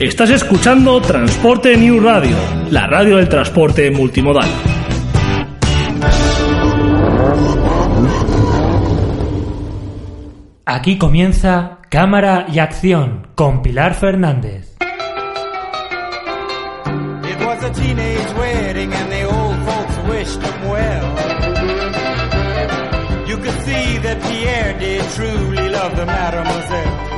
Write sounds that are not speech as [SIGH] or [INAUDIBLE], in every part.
Estás escuchando Transporte New Radio, la radio del transporte multimodal. Aquí comienza Cámara y Acción con Pilar Fernández. It was a teenage wedding and the old folks wished him well. You could see that Pierre did truly love the mademoiselle.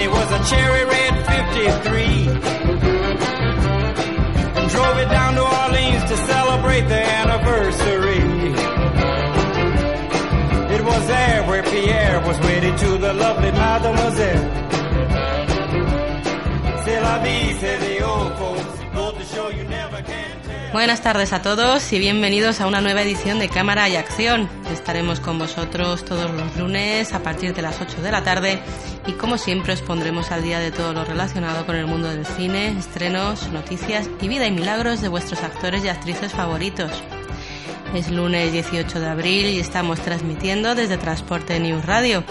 Chitney, was a cherry red 53. And drove it down to Orleans to celebrate the anniversary. It was there where Pierre was wedded to the lovely mademoiselle. C'est la vie, say the old folks. Buenas tardes a todos y bienvenidos a una nueva edición de Cámara y Acción. Estaremos con vosotros todos los lunes a partir de las 8 de la tarde y como siempre os pondremos al día de todo lo relacionado con el mundo del cine, estrenos, noticias y vida y milagros de vuestros actores y actrices favoritos. Es lunes 18 de abril y estamos transmitiendo desde Transporte News Radio,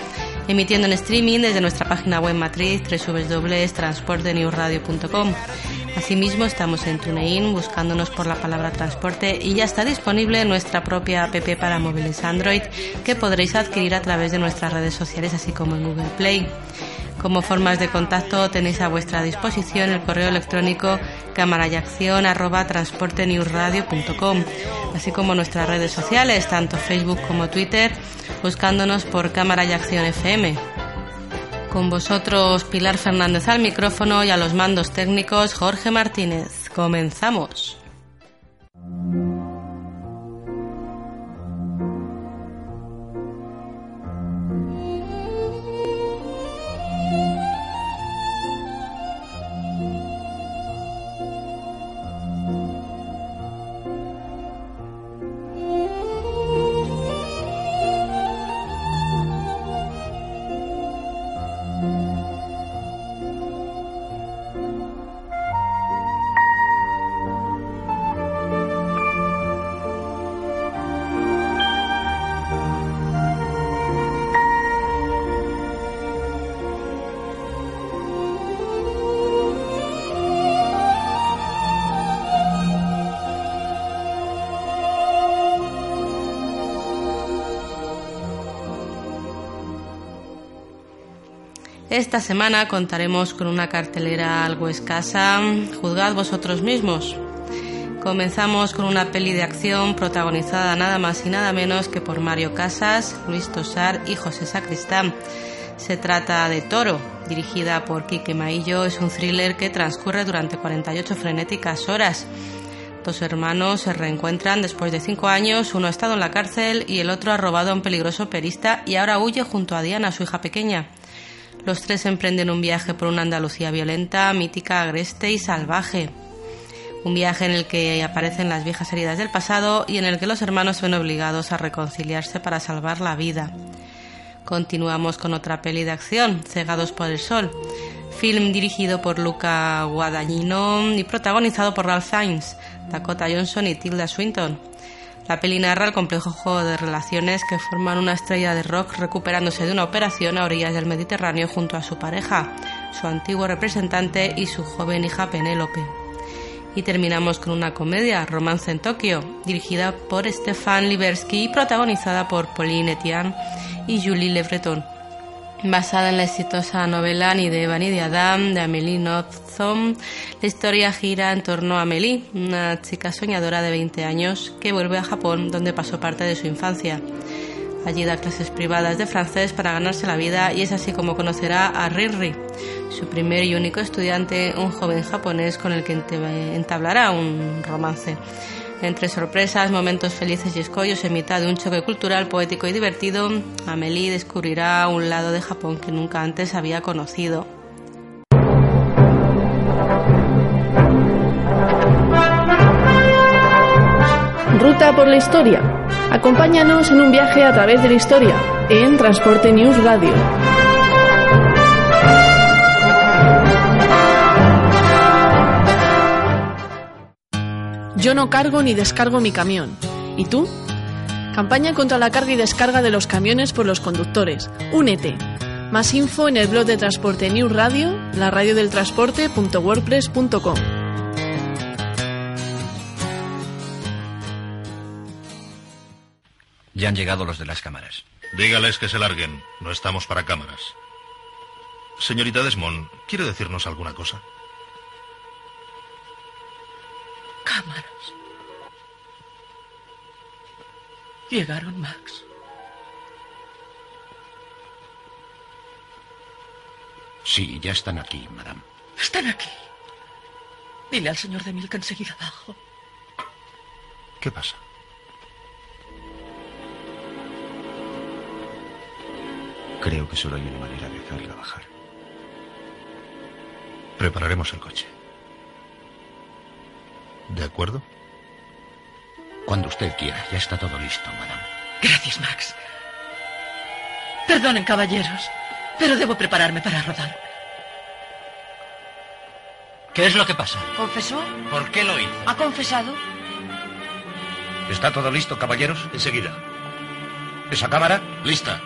emitiendo en streaming desde nuestra página web matriz www.transportenewsradio.com. Asimismo estamos en TuneIn buscándonos por la palabra transporte y ya está disponible nuestra propia app para móviles Android que podréis adquirir a través de nuestras redes sociales así como en Google Play. Como formas de contacto tenéis a vuestra disposición el correo electrónico camarayacción@transportenewsradio.com, así como nuestras redes sociales, tanto Facebook como Twitter, buscándonos por Cámara y Acción FM. Con vosotros Pilar Fernández al micrófono y a los mandos técnicos Jorge Martínez. Comenzamos. Esta semana contaremos con una cartelera algo escasa. Juzgad vosotros mismos. Comenzamos con una peli de acción protagonizada nada más y nada menos que por Mario Casas, Luis Tosar y José Sacristán. Se trata de Toro, dirigida por Quique Maillo. Es un thriller que transcurre durante 48 frenéticas horas. Dos hermanos se reencuentran después de cinco años, uno ha estado en la cárcel y el otro ha robado a un peligroso perista y ahora huye junto a Diana, su hija pequeña. Los tres emprenden un viaje por una Andalucía violenta, mítica, agreste y salvaje. Un viaje en el que aparecen las viejas heridas del pasado y en el que los hermanos ven obligados a reconciliarse para salvar la vida. Continuamos con otra peli de acción, Cegados por el Sol, film dirigido por Luca Guadagnino y protagonizado por Ralph Fiennes, Dakota Johnson y Tilda Swinton. La peli narra el complejo juego de relaciones que forman una estrella de rock recuperándose de una operación a orillas del Mediterráneo junto a su pareja, su antiguo representante y su joven hija Penélope. Y terminamos con una comedia, Romance en Tokio, dirigida por Stefan Libersky y protagonizada por Pauline Etienne y Julie Le Breton. Basada en la exitosa novela Ni de Eva ni de Adam de Amélie Nothomb, la historia gira en torno a Amélie, una chica soñadora de 20 años que vuelve a Japón donde pasó parte de su infancia. Allí da clases privadas de francés para ganarse la vida y es así como conocerá a Riri, su primer y único estudiante, un joven japonés con el que entablará un romance. Entre sorpresas, momentos felices y escollos en mitad de un choque cultural, poético y divertido, Amélie descubrirá un lado de Japón que nunca antes había conocido. Ruta por la historia. Acompáñanos en un viaje a través de la historia en Transporte News Radio. Yo no cargo ni descargo mi camión. ¿Y tú? Campaña contra la carga y descarga de los camiones por los conductores. Únete. Más info en el blog de Transporte News Radio, la radio del transporte.wordpress.com. Ya han llegado los de las cámaras. Dígales que se larguen. No estamos para cámaras. Señorita Desmond, ¿quiere decirnos alguna cosa? Cámaras. Llegaron, Max. Sí, ya están aquí, madame. Están aquí. Dile al señor de Milk enseguida abajo. ¿Qué pasa? Creo que solo hay una manera de hacerla bajar. Prepararemos el coche. ¿De acuerdo? Cuando usted quiera, ya está todo listo, madame. Gracias, Max. Perdonen, caballeros, pero debo prepararme para rodar. ¿Qué es lo que pasa? ¿Confesó? ¿Por qué lo hizo? ¿Ha confesado? ¿Está todo listo, caballeros? Enseguida. ¿Esa cámara? Lista.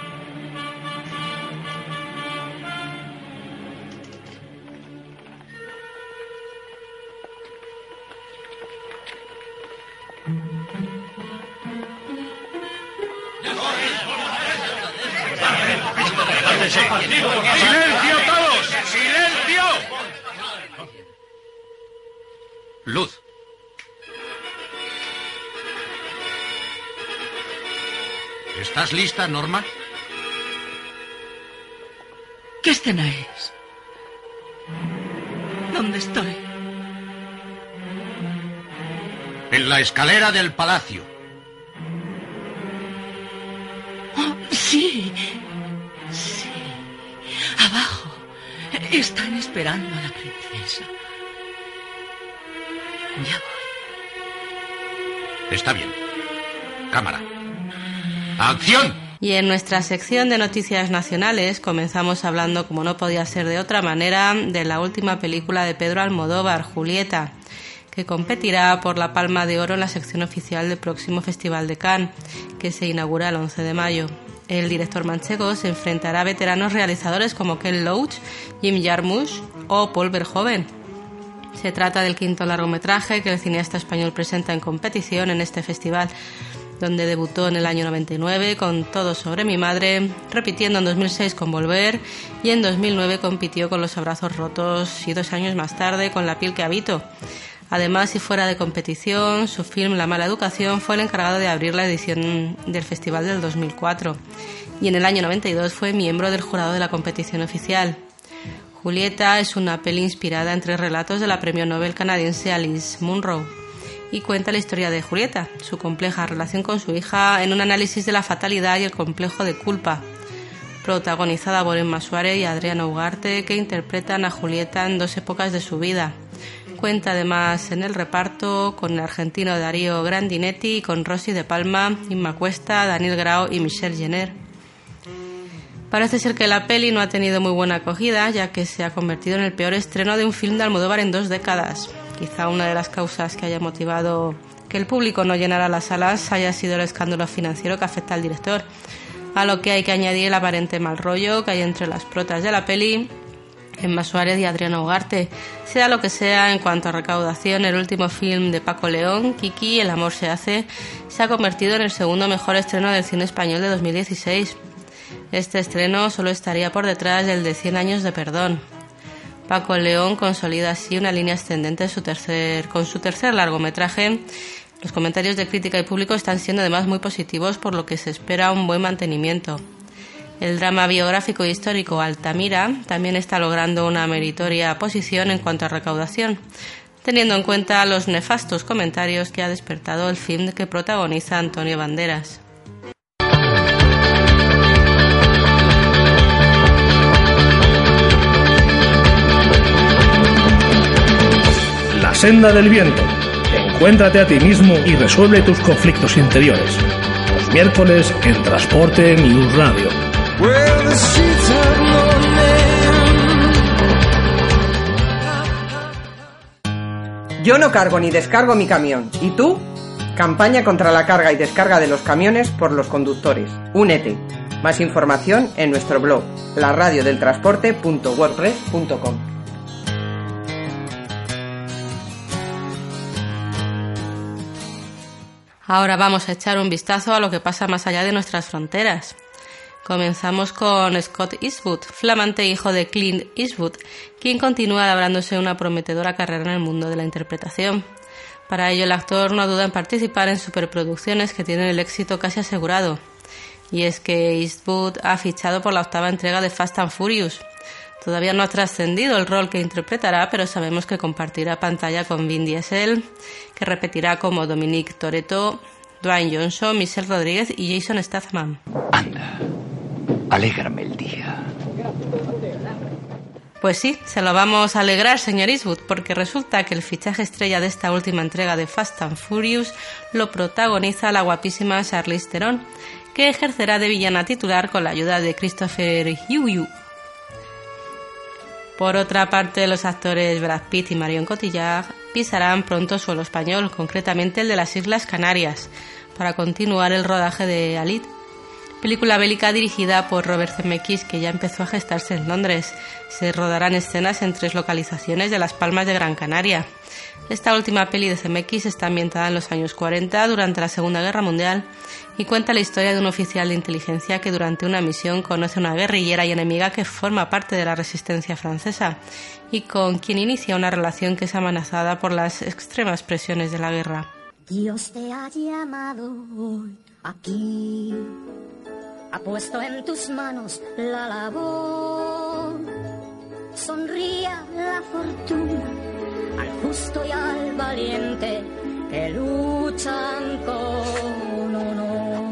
¿Estás lista, Norma? ¿Qué escena es? ¿Dónde estoy? En la escalera del palacio. Oh, sí. Sí. Abajo. Están esperando a la princesa. Ya voy. Está bien. Cámara. Y en nuestra sección de noticias nacionales comenzamos hablando, como no podía ser de otra manera, de la última película de Pedro Almodóvar, Julieta, que competirá por la Palma de Oro en la sección oficial del próximo Festival de Cannes, que se inaugura el 11 de mayo. El director manchego se enfrentará a veteranos realizadores como Ken Loach, Jim Jarmusch o Paul Verhoeven. Se trata del quinto largometraje que el cineasta español presenta en competición en este festival, donde debutó en el año 99 con Todo sobre mi madre, repitiendo en 2006 con Volver y en 2009 compitió con Los abrazos rotos y dos años más tarde con La piel que habito. Además, y fuera de competición, su film La mala educación fue el encargado de abrir la edición del festival del 2004 y en el año 92 fue miembro del jurado de la competición oficial. Julieta es una peli inspirada en tres relatos de la premio Nobel canadiense Alice Munro y cuenta la historia de Julieta, su compleja relación con su hija en un análisis de la fatalidad y el complejo de culpa, protagonizada por Emma Suárez y Adriana Ugarte, que interpretan a Julieta en dos épocas de su vida. Cuenta además en el reparto con el argentino Darío Grandinetti con Rosy de Palma, Inma Cuesta, Daniel Grau y Michelle Jenner. Parece ser que la peli no ha tenido muy buena acogida, ya que se ha convertido en el peor estreno de un film de Almodóvar en dos décadas. Quizá una de las causas que haya motivado que el público no llenara las salas haya sido el escándalo financiero que afecta al director, a lo que hay que añadir el aparente mal rollo que hay entre las protas de la peli, Emma Suárez y Adriana Ugarte. Sea lo que sea, en cuanto a recaudación, el último film de Paco León, Kiki, El amor se hace, se ha convertido en el segundo mejor estreno del cine español de 2016. Este estreno solo estaría por detrás del de 100 años de perdón. Paco León consolida así una línea ascendente su con su tercer largometraje. Los comentarios de crítica y público están siendo además muy positivos, por lo que se espera un buen mantenimiento. El drama biográfico e histórico Altamira también está logrando una meritoria posición en cuanto a recaudación, teniendo en cuenta los nefastos comentarios que ha despertado el film que protagoniza Antonio Banderas. La senda del viento. Encuéntrate a ti mismo y resuelve tus conflictos interiores. Los miércoles en Transporte News Radio. Yo no cargo ni descargo mi camión. ¿Y tú? Campaña contra la carga y descarga de los camiones por los conductores. Únete. Más información en nuestro blog, laradiodeltransporte.wordpress.com. Ahora vamos a echar un vistazo a lo que pasa más allá de nuestras fronteras. Comenzamos con Scott Eastwood, flamante hijo de Clint Eastwood, quien continúa labrándose una prometedora carrera en el mundo de la interpretación. Para ello, el actor no duda en participar en superproducciones que tienen el éxito casi asegurado. Y es que Eastwood ha fichado por la octava entrega de Fast and Furious. Todavía no ha trascendido el rol que interpretará, pero sabemos que compartirá pantalla con Vin Diesel, que repetirá como Dominic Toretto, Dwayne Johnson, Michelle Rodríguez y Jason Statham. Anda, alégrame el día. Pues sí, se lo vamos a alegrar, señor Eastwood, porque resulta que el fichaje estrella de esta última entrega de Fast and Furious lo protagoniza la guapísima Charlize Theron, que ejercerá de villana titular con la ayuda de Christopher Yu. Por otra parte, los actores Brad Pitt y Marion Cotillard pisarán pronto suelo español, concretamente el de las Islas Canarias, para continuar el rodaje de Alit, película bélica dirigida por Robert Zemeckis que ya empezó a gestarse en Londres. Se rodarán escenas en tres localizaciones de Las Palmas de Gran Canaria. Esta última peli de Zemeckis está ambientada en los años 40 durante la Segunda Guerra Mundial y cuenta la historia de un oficial de inteligencia que durante una misión conoce a una guerrillera y enemiga que forma parte de la resistencia francesa y con quien inicia una relación que es amenazada por las extremas presiones de la guerra. Dios te ha llamado hoy aquí, ha puesto en tus manos la labor. Sonría la fortuna al justo y al valiente que luchan con honor.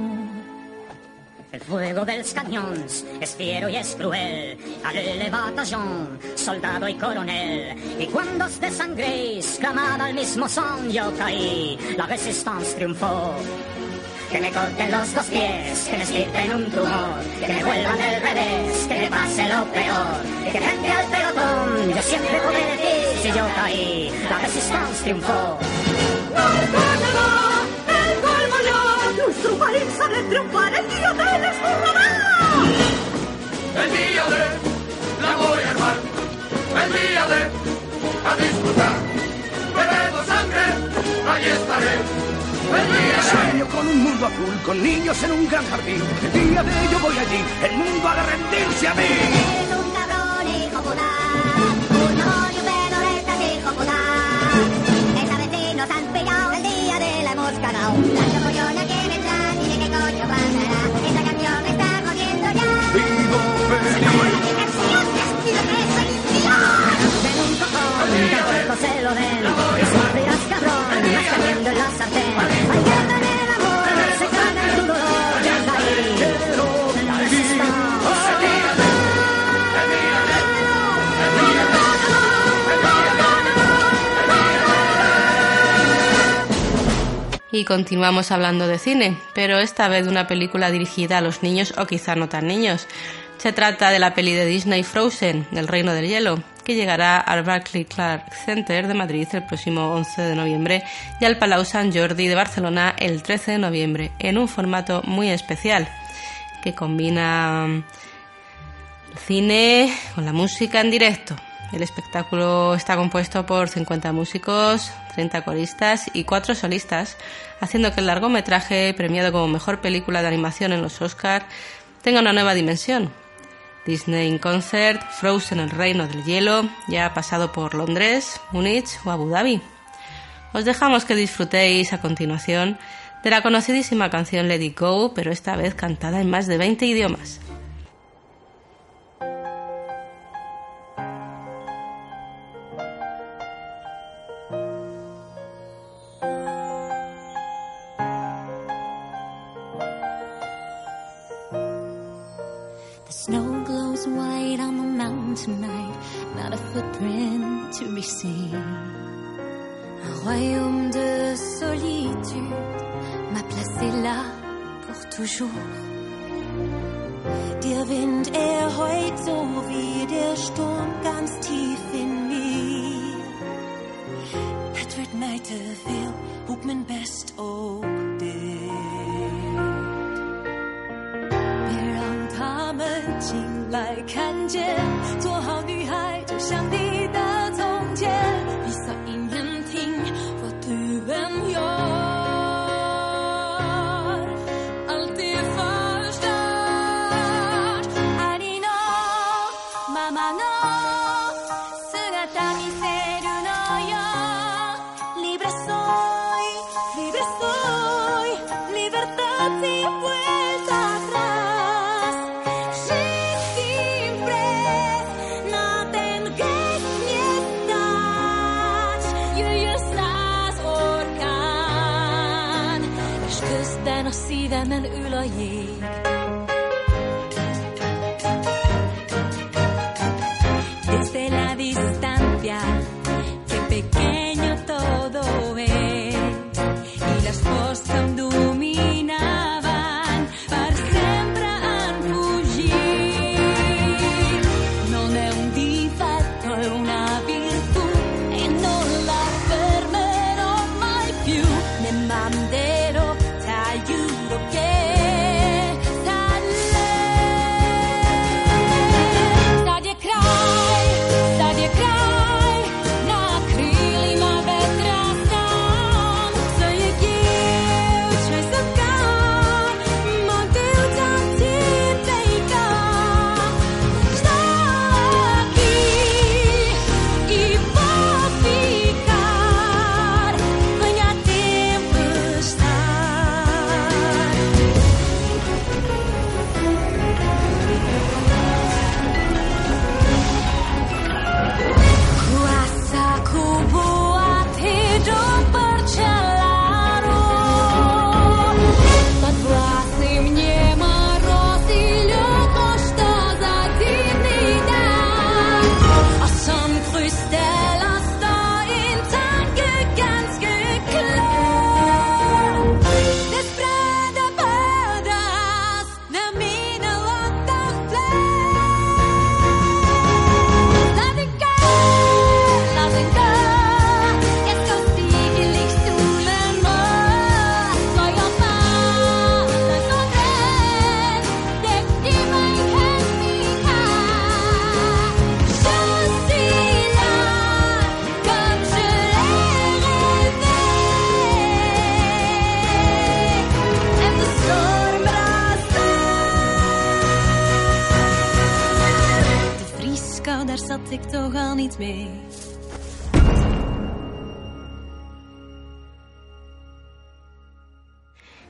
El fuego dels cañones es fiero y es cruel. Alle batallón, soldado y coronel. Y cuando os desangréis, clamad al mismo son, yo caí. La resistencia triunfó. Que me corten los dos pies, que me estirpen un tumor, que me vuelvan del revés, que me pase lo peor. Y que frente al pelotón, yo siempre podré decir, si yo caí, la resistencia triunfó. el colmo ya, nuestro país ha de triunfar, el día de les El día de la voy a armar, el día de a disfrutar. Bebemos sangre, ahí estaré. Sueño con un mundo azul, con niños en un gran jardín. El día de ello voy allí, el mundo ha de rendirse a mí. Y continuamos hablando de cine, pero esta vez de una película dirigida a los niños o quizá no tan niños. Se trata de la peli de Disney Frozen, del Reino del Hielo, que llegará al Barclay Clark Center de Madrid el próximo 11 de noviembre y al Palau Sant Jordi de Barcelona el 13 de noviembre, en un formato muy especial, que combina el cine con la música en directo. El espectáculo está compuesto por 50 músicos, 30 coristas y 4 solistas, haciendo que el largometraje, premiado como mejor película de animación en los Oscars, tenga una nueva dimensión. Disney in Concert, Frozen el Reino del Hielo, ya ha pasado por Londres, Múnich o Abu Dhabi. Os dejamos que disfrutéis a continuación de la conocidísima canción Let It Go, pero esta vez cantada en más de 20 idiomas. Snow glows white on the mountain tonight, not a footprint to be seen. Un royaume de solitude m'a placé là pour toujours. Der Wind, er so wie der Sturm ganz tief in mir. Te veel, hoek mijn best ook 来看见，做好女孩就像你。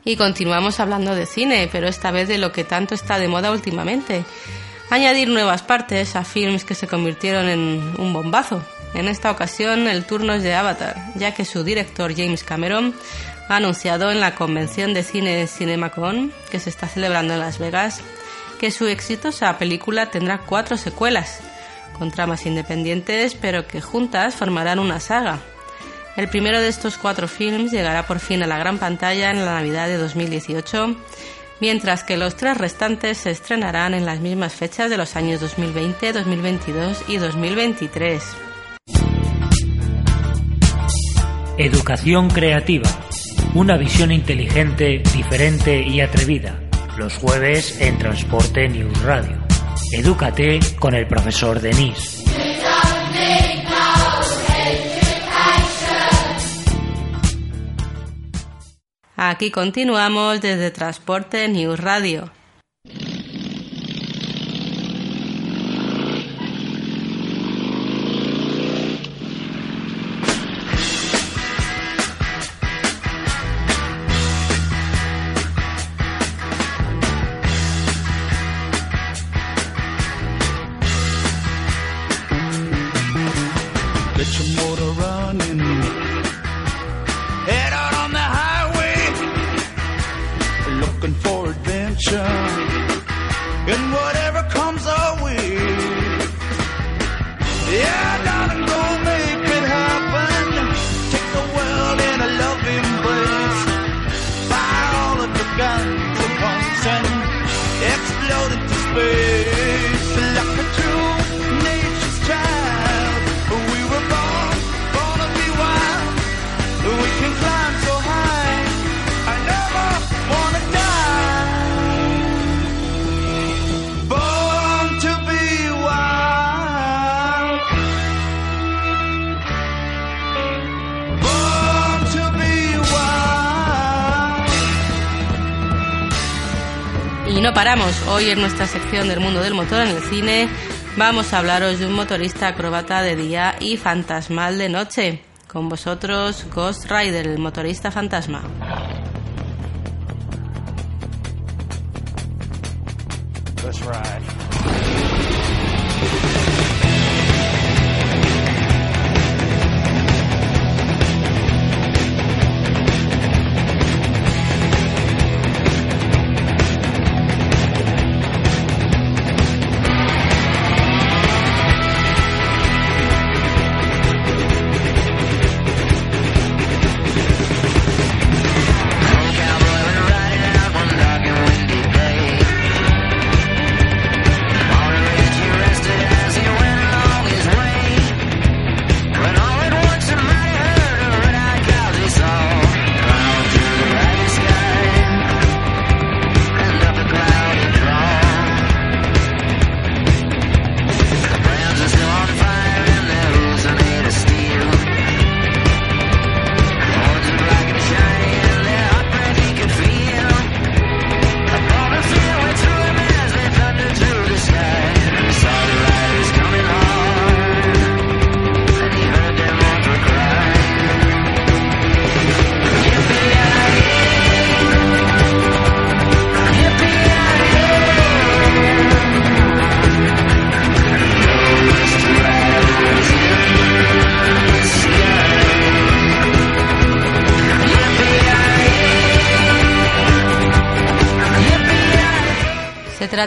Y continuamos hablando de cine, pero esta vez de lo que tanto está de moda últimamente. Añadir nuevas partes a films que se convirtieron en un bombazo. En esta ocasión el turno es de Avatar, ya que su director James Cameron ha anunciado en la convención de cine CinemaCon, que se está celebrando en Las Vegas, que su exitosa película tendrá cuatro secuelas, con tramas independientes, pero que juntas formarán una saga. El primero de estos cuatro films llegará por fin a la gran pantalla en la Navidad de 2018, mientras que los tres restantes se estrenarán en las mismas fechas de los años 2020, 2022 y 2023. Educación creativa. Una visión inteligente, diferente y atrevida. Los jueves en Transporte News Radio. Edúcate con el profesor Denis. Aquí continuamos desde Transporte News Radio. Hoy en nuestra sección del mundo del motor en el cine vamos a hablaros de un motorista acróbata de día y fantasmal de noche. Con vosotros Ghost Rider, el motorista fantasma.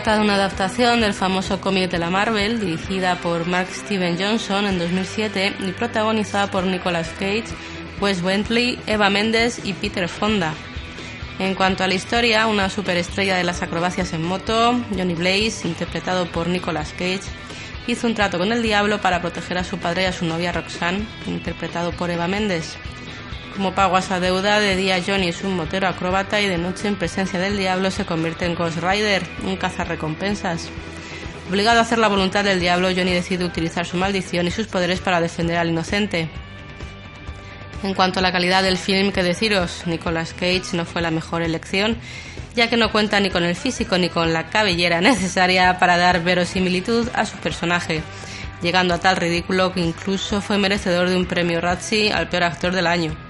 Trata de una adaptación del famoso cómic de la Marvel, dirigida por Mark Steven Johnson en 2007 y protagonizada por Nicolas Cage, Wes Bentley, Eva Mendes y Peter Fonda. En cuanto a la historia, una superestrella de las acrobacias en moto, Johnny Blaze, interpretado por Nicolas Cage, hizo un trato con el diablo para proteger a su padre y a su novia Roxanne, interpretado por Eva Mendes. Como pago a esa deuda, de día Johnny es un motero acróbata y de noche, en presencia del diablo, se convierte en Ghost Rider, un cazarrecompensas. Obligado a hacer la voluntad del diablo, Johnny decide utilizar su maldición y sus poderes para defender al inocente. En cuanto a la calidad del film, que deciros, Nicolas Cage no fue la mejor elección, ya que no cuenta ni con el físico ni con la cabellera necesaria para dar verosimilitud a su personaje, llegando a tal ridículo que incluso fue merecedor de un premio Razzie al peor actor del año.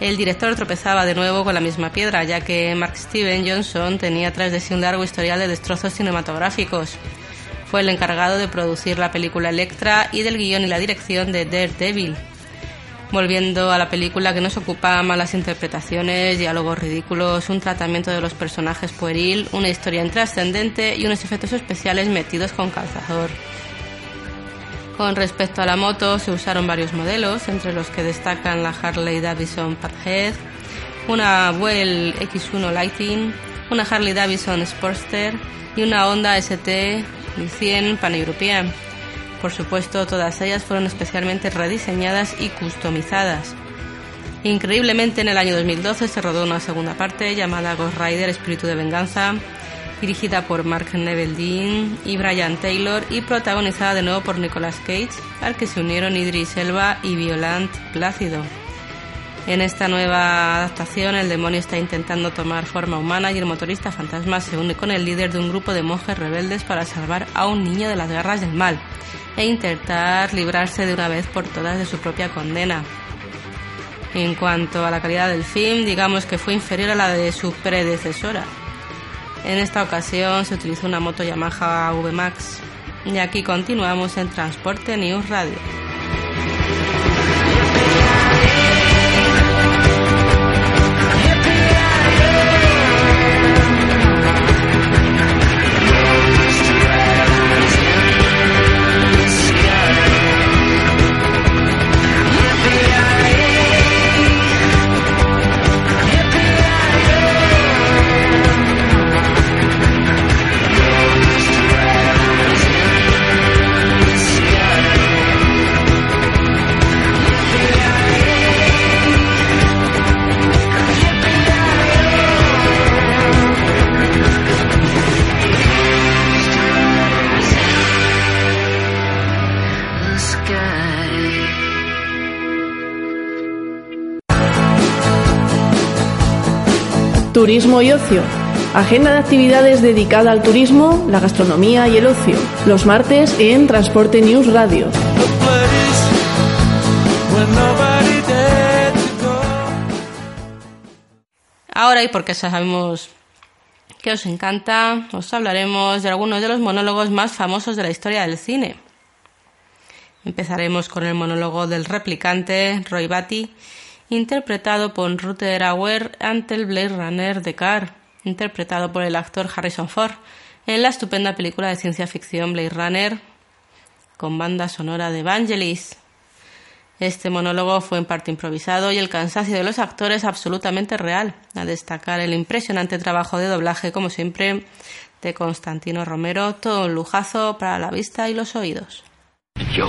El director tropezaba de nuevo con la misma piedra, ya que Mark Steven Johnson tenía tras de sí un largo historial de destrozos cinematográficos. Fue el encargado de producir la película Electra y del guion y la dirección de Daredevil. Volviendo a la película que nos ocupa malas interpretaciones, diálogos ridículos, un tratamiento de los personajes pueril, una historia intrascendente y unos efectos especiales metidos con calzador. Con respecto a la moto, se usaron varios modelos, entre los que destacan la Harley Davidson Parkhead, una Well X1 Lighting, una Harley Davidson Sportster y una Honda ST 100 Pan-European. Por supuesto, todas ellas fueron especialmente rediseñadas y customizadas. Increíblemente, en el año 2012 se rodó una segunda parte llamada Ghost Rider Espíritu de Venganza, dirigida por Mark Neville y Brian Taylor y protagonizada de nuevo por Nicolas Cage, al que se unieron Idris Elba y Violant Plácido. En esta nueva adaptación, el demonio está intentando tomar forma humana y el motorista fantasma se une con el líder de un grupo de monjes rebeldes para salvar a un niño de las garras del mal e intentar librarse de una vez por todas de su propia condena. En cuanto a la calidad del film, digamos que fue inferior a la de su predecesora. En esta ocasión se utilizó una moto Yamaha VMAX. Y aquí continuamos en Transporte News Radio. Turismo y ocio. Agenda de actividades dedicada al turismo, la gastronomía y el ocio. Los martes en Transporte News Radio. Ahora, y porque sabemos que os encanta, os hablaremos de algunos de los monólogos más famosos de la historia del cine. Empezaremos con el monólogo del replicante Roy Batty, interpretado por Rutger Hauer ante el Blade Runner de Carr, interpretado por el actor Harrison Ford en la estupenda película de ciencia ficción Blade Runner, con banda sonora de Vangelis. Este monólogo fue en parte improvisado y el cansancio de los actores absolutamente real, a destacar el impresionante trabajo de doblaje, como siempre, de Constantino Romero, todo un lujazo para la vista y los oídos. Yo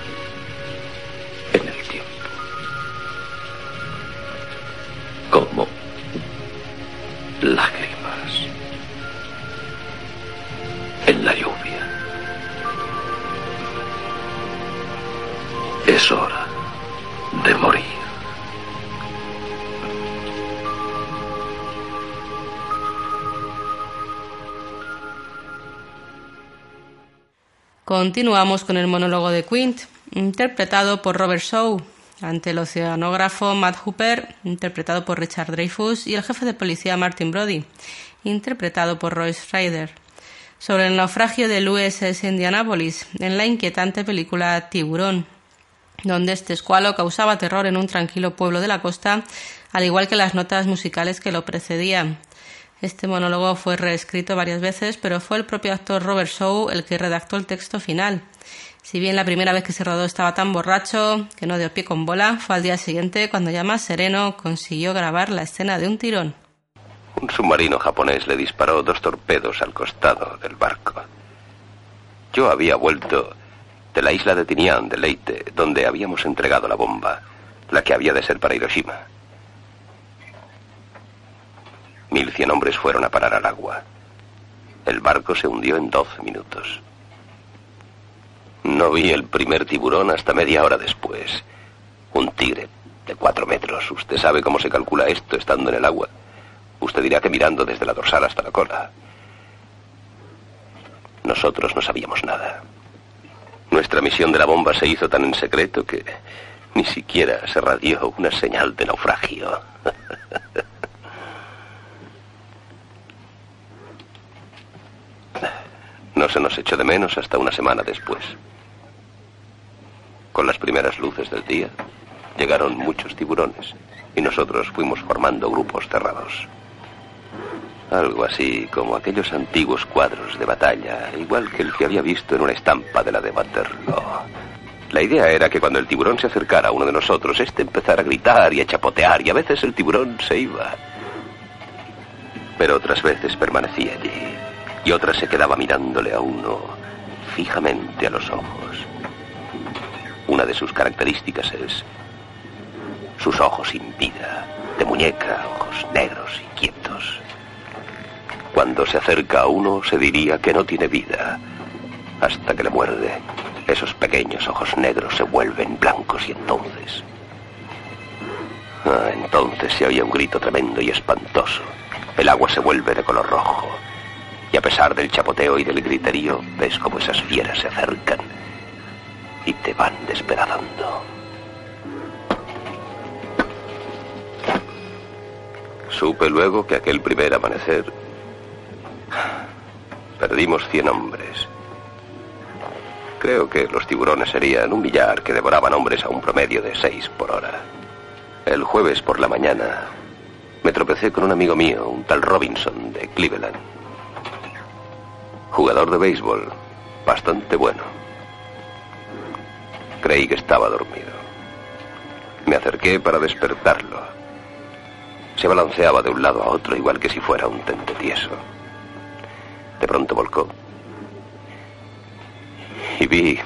Como lágrimas en la lluvia. Es hora de morir. Continuamos con el monólogo de Quint, interpretado por Robert Shaw, ante el oceanógrafo Matt Hooper, interpretado por Richard Dreyfuss, y el jefe de policía Martin Brody, interpretado por Royce Ryder, sobre el naufragio del USS Indianapolis, en la inquietante película Tiburón, donde este escualo causaba terror en un tranquilo pueblo de la costa, al igual que las notas musicales que lo precedían. Este monólogo fue reescrito varias veces, pero fue el propio actor Robert Shaw el que redactó el texto final. Si bien la primera vez que se rodó estaba tan borracho que no dio pie con bola, fue al día siguiente cuando ya más sereno consiguió grabar la escena de un tirón. Un submarino japonés le disparó dos torpedos al costado del barco. Yo había vuelto de la isla de Tinian de Leyte, donde habíamos entregado la bomba, la que había de ser para Hiroshima. Mil cien hombres fueron a parar al agua. El barco se hundió en doce minutos. No vi el primer tiburón hasta media hora después. Un tigre de cuatro metros. Usted sabe cómo se calcula esto estando en el agua. Usted dirá que mirando desde la dorsal hasta la cola. Nosotros no sabíamos nada. Nuestra misión de la bomba se hizo tan en secreto que ni siquiera se radió una señal de naufragio. [LAUGHS] No se nos echó de menos hasta una semana después. Con las primeras luces del día, llegaron muchos tiburones y nosotros fuimos formando grupos cerrados. Algo así como aquellos antiguos cuadros de batalla, igual que el que había visto en una estampa de la de Waterloo. La idea era que cuando el tiburón se acercara a uno de nosotros, este empezara a gritar y a chapotear, y a veces el tiburón se iba. Pero otras veces permanecía allí, y otras se quedaba mirándole a uno fijamente a los ojos. Una de sus características es sus ojos sin vida, de muñeca, ojos negros y quietos. Cuando se acerca a uno se diría que no tiene vida, hasta que le muerde. Esos pequeños ojos negros se vuelven blancos y entonces... Ah, entonces se oye un grito tremendo y espantoso. El agua se vuelve de color rojo. Y a pesar del chapoteo y del griterío, ves como esas fieras se acercan y te van despedazando. Supe luego que aquel primer amanecer perdimos cien hombres. Creo que los tiburones serían un millar que devoraban hombres a un promedio de seis por hora. El jueves por la mañana me tropecé con un amigo mío, un tal Robinson de Cleveland. Jugador de béisbol, bastante bueno. Creí que estaba dormido. Me acerqué para despertarlo. Se balanceaba de un lado a otro igual que si fuera un tente tieso. De pronto volcó. Y vi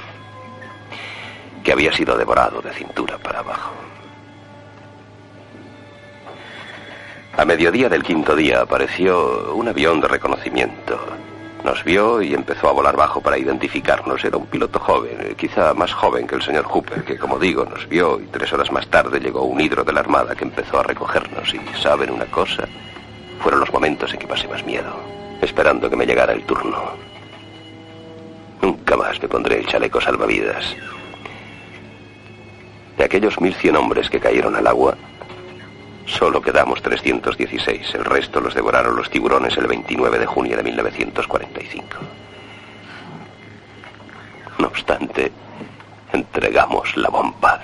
que había sido devorado de cintura para abajo. A mediodía del quinto día apareció un avión de reconocimiento. Nos vio y empezó a volar bajo para identificarnos. Era un piloto joven, quizá más joven que el señor Hooper, que como digo, nos vio y tres horas más tarde llegó un hidro de la Armada que empezó a recogernos. Y saben una cosa, fueron los momentos en que pasé más miedo, esperando que me llegara el turno. Nunca más me pondré el chaleco salvavidas. De aquellos 1.100 hombres que cayeron al agua, solo quedamos 316. El resto los devoraron los tiburones el 29 de junio de 1945. No obstante, entregamos la bomba.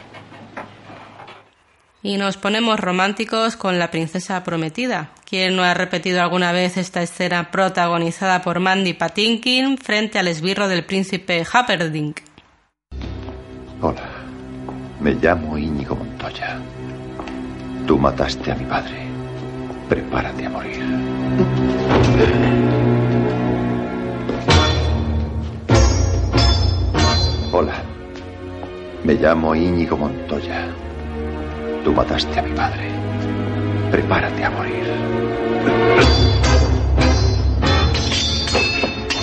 Y nos ponemos románticos con la princesa prometida. ¿Quién no ha repetido alguna vez esta escena protagonizada por Mandy Patinkin frente al esbirro del príncipe Happerdink? Hola, me llamo Íñigo Montoya. Tú mataste a mi padre. Prepárate a morir. Hola, me llamo Íñigo Montoya. Tú mataste a mi padre. Prepárate a morir.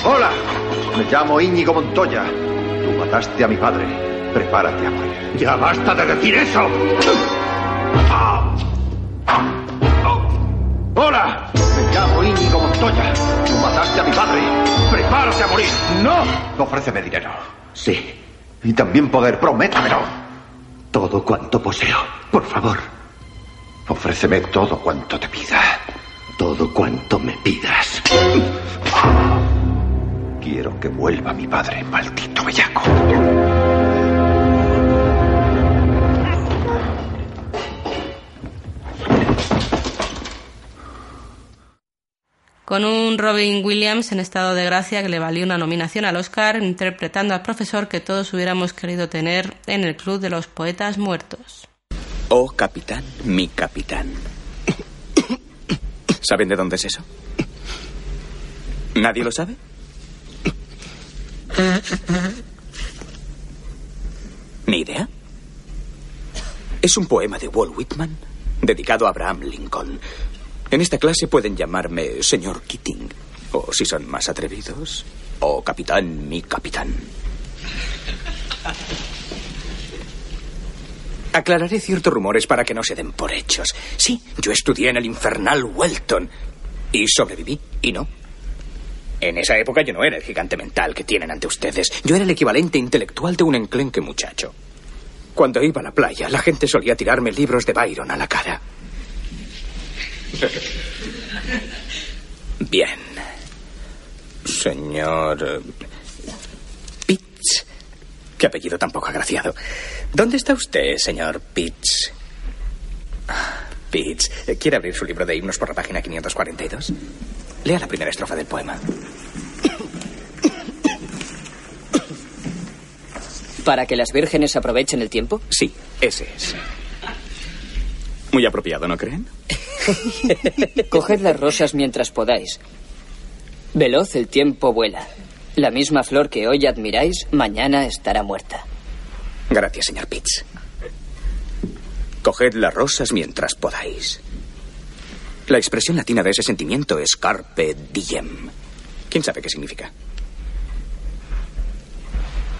Hola, me llamo Íñigo Montoya. Tú mataste a mi padre. Prepárate a morir. ¡Ya basta de decir eso! ¡Hola! ¡No! Ofréceme dinero. Sí. Y también poder. Prométamelo. Todo cuanto poseo. Por favor. Ofréceme todo cuanto te pida. Todo cuanto me pidas. Quiero que vuelva mi padre, maldito bellaco. Con un Robin Williams en estado de gracia que le valió una nominación al Oscar interpretando al profesor que todos hubiéramos querido tener en el Club de los Poetas Muertos. Oh, capitán, mi capitán. [COUGHS] ¿Saben de dónde es eso? ¿Nadie lo sabe? [COUGHS] ¿Ni idea? Es un poema de Walt Whitman dedicado a Abraham Lincoln. En esta clase pueden llamarme señor Keating. O si son más atrevidos, o capitán, mi capitán. Aclararé ciertos rumores para que no se den por hechos. Sí, yo estudié en el infernal Welton. Y sobreviví, y no. En esa época yo no era el gigante mental que tienen ante ustedes. Yo era el equivalente intelectual de un enclenque muchacho. Cuando iba a la playa, la gente solía tirarme libros de Byron a la cara. Bien. Señor. Pitts. Qué apellido tan poco agraciado. ¿Dónde está usted, señor Pitts? Pitts, ¿quiere abrir su libro de himnos por la página 542? Lea la primera estrofa del poema. ¿Para que las vírgenes aprovechen el tiempo? Sí, ese es. Muy apropiado, ¿no creen? [LAUGHS] Coged las rosas mientras podáis. Veloz el tiempo vuela. La misma flor que hoy admiráis, mañana estará muerta. Gracias, señor Pitts. Coged las rosas mientras podáis. La expresión latina de ese sentimiento es carpe diem. ¿Quién sabe qué significa?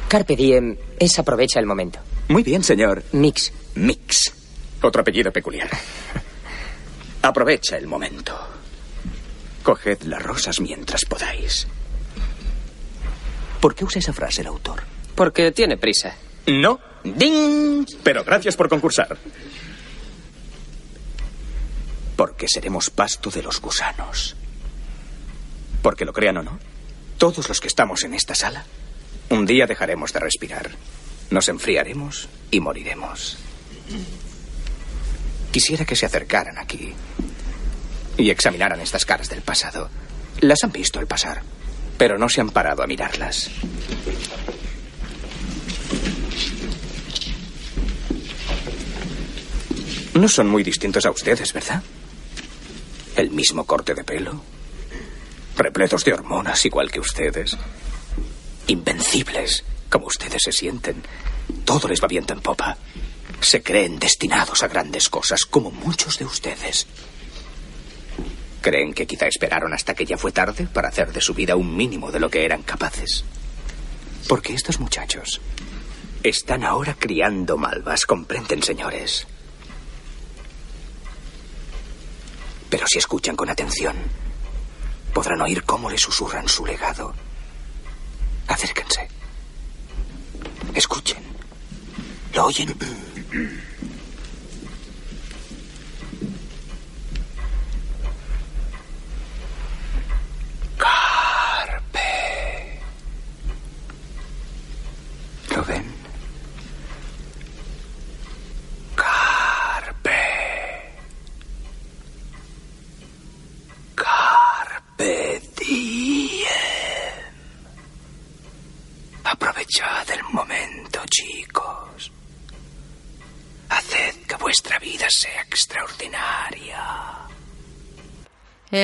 Carpe diem es aprovecha el momento. Muy bien, señor. Mix. Mix. Otro apellido peculiar. Aprovecha el momento. Coged las rosas mientras podáis. ¿Por qué usa esa frase el autor? Porque tiene prisa. No. ¡Ding! Pero gracias por concursar. Porque seremos pasto de los gusanos. Porque lo crean o no, todos los que estamos en esta sala, un día dejaremos de respirar. Nos enfriaremos y moriremos. Quisiera que se acercaran aquí y examinaran estas caras del pasado. Las han visto al pasar, pero no se han parado a mirarlas. No son muy distintos a ustedes, ¿verdad? el mismo corte de pelo, repletos de hormonas igual que ustedes, invencibles como ustedes se sienten. Todo les va viento en popa. Se creen destinados a grandes cosas, como muchos de ustedes. ¿Creen que quizá esperaron hasta que ya fue tarde para hacer de su vida un mínimo de lo que eran capaces? Porque estos muchachos están ahora criando malvas, comprenden, señores. Pero si escuchan con atención, podrán oír cómo le susurran su legado. Acérquense. Escuchen. ¿Lo oyen? うん。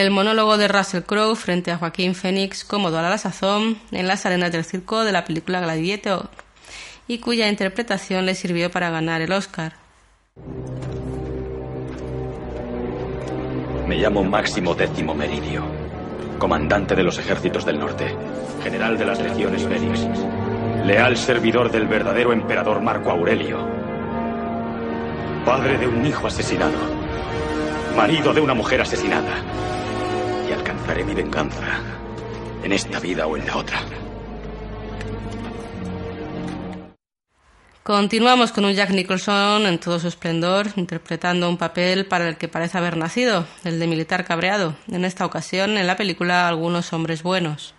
El monólogo de Russell Crowe frente a Joaquín Phoenix, cómodo a la sazón, en las arenas del circo de la película Gladiator, y cuya interpretación le sirvió para ganar el Oscar. Me llamo Máximo Décimo Meridio, comandante de los ejércitos del norte, general de las legiones Félix, leal servidor del verdadero emperador Marco Aurelio, padre de un hijo asesinado, marido de una mujer asesinada, alcanzaré mi venganza, en esta vida o en la otra. Continuamos con un Jack Nicholson en todo su esplendor, interpretando un papel para el que parece haber nacido, el de militar cabreado, en esta ocasión en la película Algunos hombres buenos.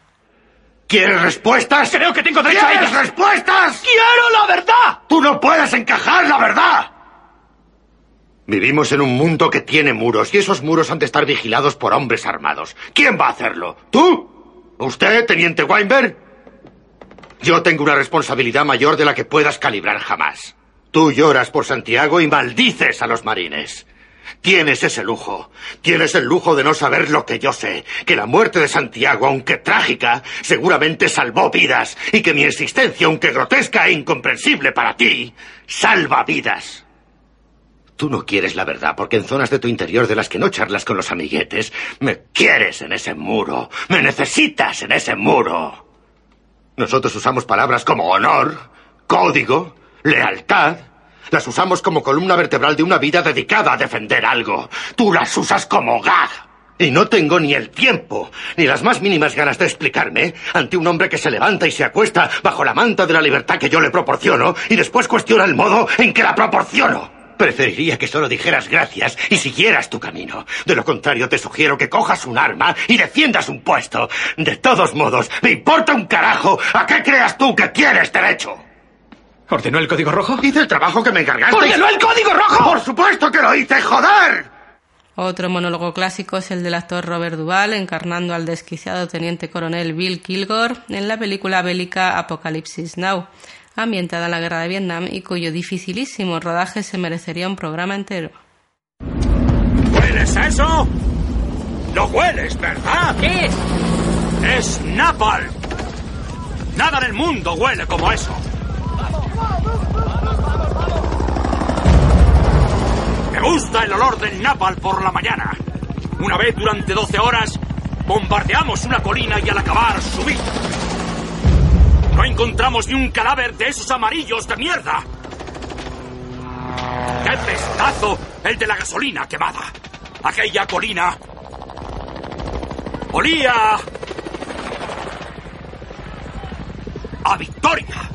¿Quieres respuestas? Creo que tengo derecho a ¿Quieres ellas. respuestas? ¡Quiero la verdad! ¡Tú no puedes encajar la verdad! Vivimos en un mundo que tiene muros y esos muros han de estar vigilados por hombres armados. ¿Quién va a hacerlo? ¿Tú? ¿Usted, teniente Weinberg? Yo tengo una responsabilidad mayor de la que puedas calibrar jamás. Tú lloras por Santiago y maldices a los marines. Tienes ese lujo. Tienes el lujo de no saber lo que yo sé. Que la muerte de Santiago, aunque trágica, seguramente salvó vidas. Y que mi existencia, aunque grotesca e incomprensible para ti, salva vidas. Tú no quieres la verdad porque en zonas de tu interior de las que no charlas con los amiguetes, me quieres en ese muro. Me necesitas en ese muro. Nosotros usamos palabras como honor, código, lealtad. Las usamos como columna vertebral de una vida dedicada a defender algo. Tú las usas como gag. Y no tengo ni el tiempo, ni las más mínimas ganas de explicarme ante un hombre que se levanta y se acuesta bajo la manta de la libertad que yo le proporciono y después cuestiona el modo en que la proporciono. Preferiría que solo dijeras gracias y siguieras tu camino. De lo contrario, te sugiero que cojas un arma y defiendas un puesto. De todos modos, me importa un carajo a qué creas tú que tienes derecho. ¿Ordenó el código rojo? Hice el trabajo que me encargaste. ¡Ordenó el código rojo! ¡Por supuesto que lo hice, joder! Otro monólogo clásico es el del actor Robert Duvall encarnando al desquiciado teniente coronel Bill Kilgore en la película bélica Apocalipsis Now, ambientada en la guerra de Vietnam y cuyo dificilísimo rodaje se merecería un programa entero. ¿Hueles eso? Lo hueles, ¿verdad? ¿Qué es? Es napalm. Nada en el mundo huele como eso. Me gusta el olor del napalm por la mañana. Una vez durante 12 horas bombardeamos una colina y al acabar subí. No encontramos ni un cadáver de esos amarillos de mierda. ¡Qué pestazo el de la gasolina quemada! Aquella colina olía a victoria.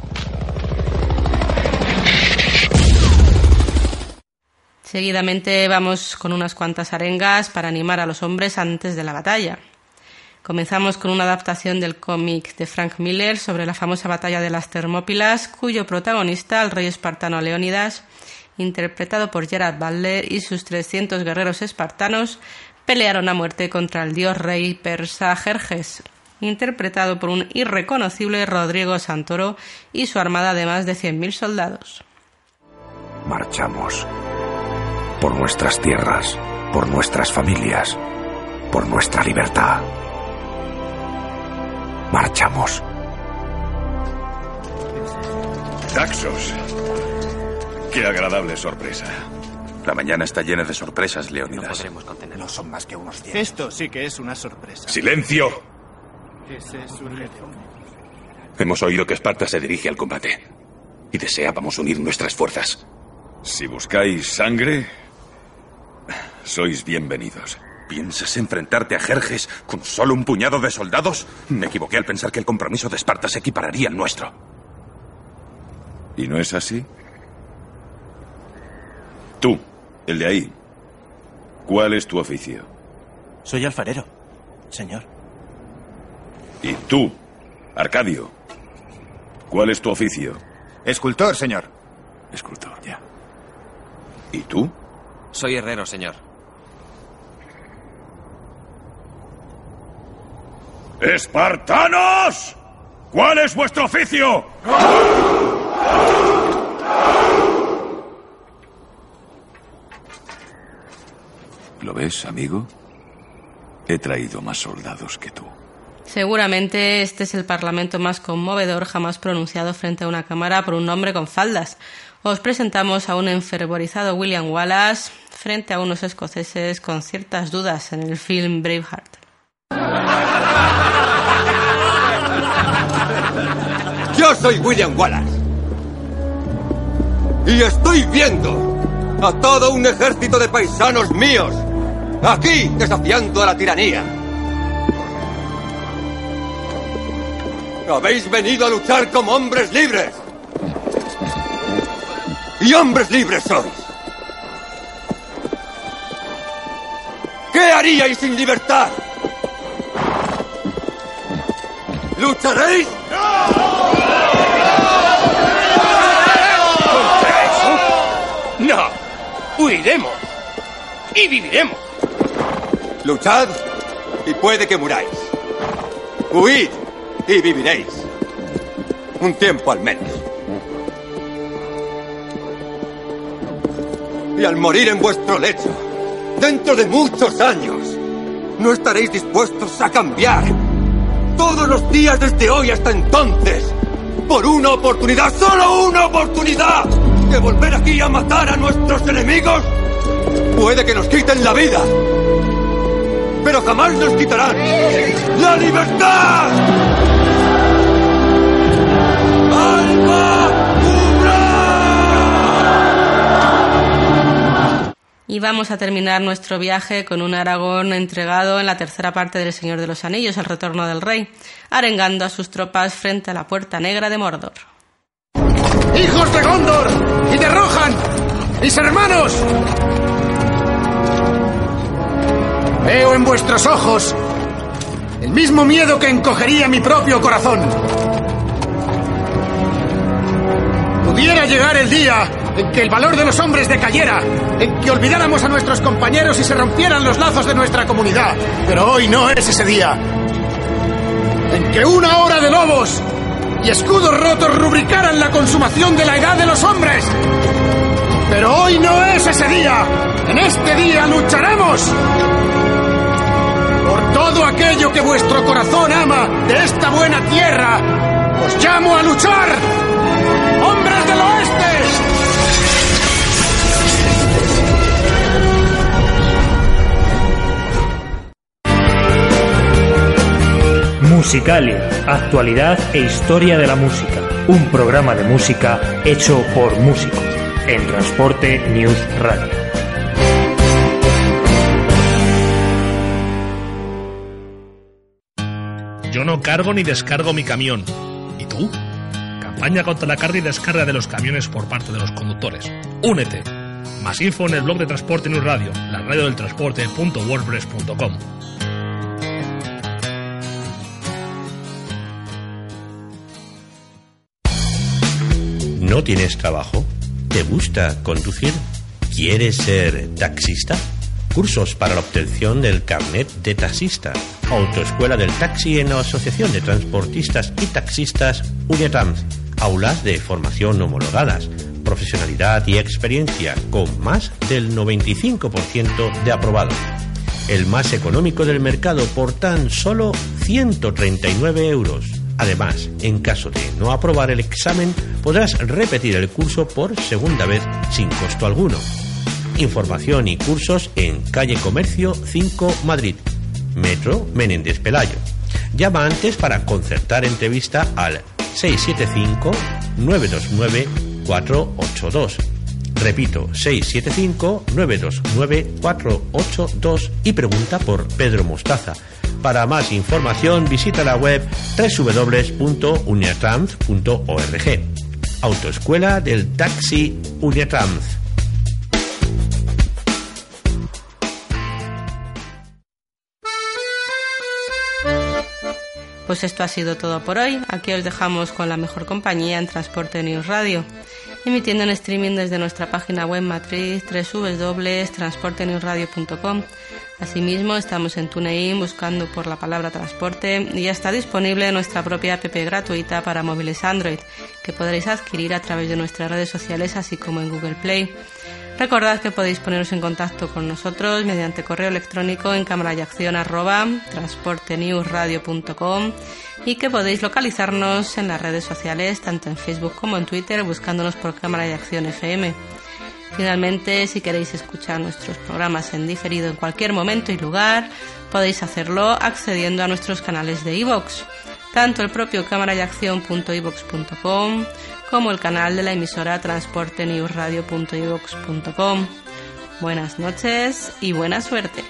Seguidamente vamos con unas cuantas arengas para animar a los hombres antes de la batalla. Comenzamos con una adaptación del cómic de Frank Miller sobre la famosa batalla de las Termópilas, cuyo protagonista, el rey espartano Leónidas, interpretado por Gerard Butler y sus 300 guerreros espartanos, pelearon a muerte contra el dios rey persa Jerjes, interpretado por un irreconocible Rodrigo Santoro y su armada de más de 100.000 soldados. Marchamos. Por nuestras tierras, por nuestras familias, por nuestra libertad. Marchamos. Taxos. Qué agradable sorpresa. La mañana está llena de sorpresas, Leónidas. No son más que unos diez. Esto sí que es una sorpresa. ¡Silencio! Ese es un reto. Hemos oído que Esparta se dirige al combate. Y deseábamos unir nuestras fuerzas. Si buscáis sangre, sois bienvenidos. ¿Piensas enfrentarte a Jerjes con solo un puñado de soldados? Me equivoqué al pensar que el compromiso de Esparta se equipararía al nuestro. ¿Y no es así? Tú, el de ahí. ¿Cuál es tu oficio? Soy alfarero, señor. Y tú, Arcadio. ¿Cuál es tu oficio? Escultor, señor. Escultor, ya. ¿Y tú? Soy herrero, señor. ¡Espartanos! ¿Cuál es vuestro oficio? ¿Lo ves, amigo? He traído más soldados que tú. Seguramente este es el parlamento más conmovedor jamás pronunciado frente a una cámara por un hombre con faldas. Os presentamos a un enfervorizado William Wallace frente a unos escoceses con ciertas dudas en el film Braveheart. Yo soy William Wallace. Y estoy viendo a todo un ejército de paisanos míos aquí desafiando a la tiranía. Habéis venido a luchar como hombres libres. Y hombres libres sois. ¿Qué haríais sin libertad? ¿Lucharéis? No, huiremos y viviremos. Luchad y puede que muráis. Huid y viviréis. Un tiempo al menos. Y al morir en vuestro lecho, dentro de muchos años, no estaréis dispuestos a cambiar. Todos los días desde hoy hasta entonces, por una oportunidad, solo una oportunidad, de volver aquí a matar a nuestros enemigos, puede que nos quiten la vida, pero jamás nos quitarán la libertad. Y vamos a terminar nuestro viaje con un Aragón entregado en la tercera parte del Señor de los Anillos, El Retorno del Rey, arengando a sus tropas frente a la Puerta Negra de Mordor. ¡Hijos de Gondor! ¡Y de Rohan! ¡Mis hermanos! Veo en vuestros ojos el mismo miedo que encogería mi propio corazón. Pudiera llegar el día en que el valor de los hombres decayera, en que olvidáramos a nuestros compañeros y se rompieran los lazos de nuestra comunidad. Pero hoy no es ese día. En que una hora de lobos y escudos rotos rubricaran la consumación de la edad de los hombres. Pero hoy no es ese día. En este día lucharemos por todo aquello que vuestro corazón ama de esta buena tierra. Os llamo a luchar. Musicalia, actualidad e historia de la música. Un programa de música hecho por músicos en Transporte News Radio. Yo no cargo ni descargo mi camión. ¿Y tú? Campaña contra la carga y descarga de los camiones por parte de los conductores. Únete. Más info en el blog de Transporte News Radio, la radio del transporte.wordpress.com. ¿No tienes trabajo? ¿Te gusta conducir? ¿Quieres ser taxista? Cursos para la obtención del carnet de taxista. Autoescuela del taxi en la Asociación de Transportistas y Taxistas Unetrans. Aulas de formación homologadas. Profesionalidad y experiencia con más del 95% de aprobados. el más económico del mercado por tan solo 139 euros. Además, en caso de no aprobar el examen, podrás repetir el curso por segunda vez sin costo alguno. Información y cursos en Calle Comercio 5 Madrid, Metro Menéndez Pelayo. Llama antes para concertar entrevista al 675 929 482. Repito, 675-929-482 y pregunta por Pedro Mostaza. Para más información visita la web www.uniatrans.org. Autoescuela del Taxi Uniatrans. Pues esto ha sido todo por hoy. Aquí os dejamos con la mejor compañía en Transporte News Radio, emitiendo en streaming desde nuestra página web matriz www.transportenewsradio.com. Asimismo, estamos en TuneIn buscando por la palabra transporte y ya está disponible nuestra propia app gratuita para móviles Android, que podréis adquirir a través de nuestras redes sociales así como en Google Play. Recordad que podéis poneros en contacto con nosotros mediante correo electrónico en camarayacción@transportenewsradio.com y que podéis localizarnos en las redes sociales tanto en Facebook como en Twitter buscándonos por Cámara de Acción FM. Finalmente, si queréis escuchar nuestros programas en diferido en cualquier momento y lugar, podéis hacerlo accediendo a nuestros canales de iVoox, tanto el propio camarayacción.ivox.com como el canal de la emisora transportenewsradio.ivox.com. Buenas noches y buena suerte.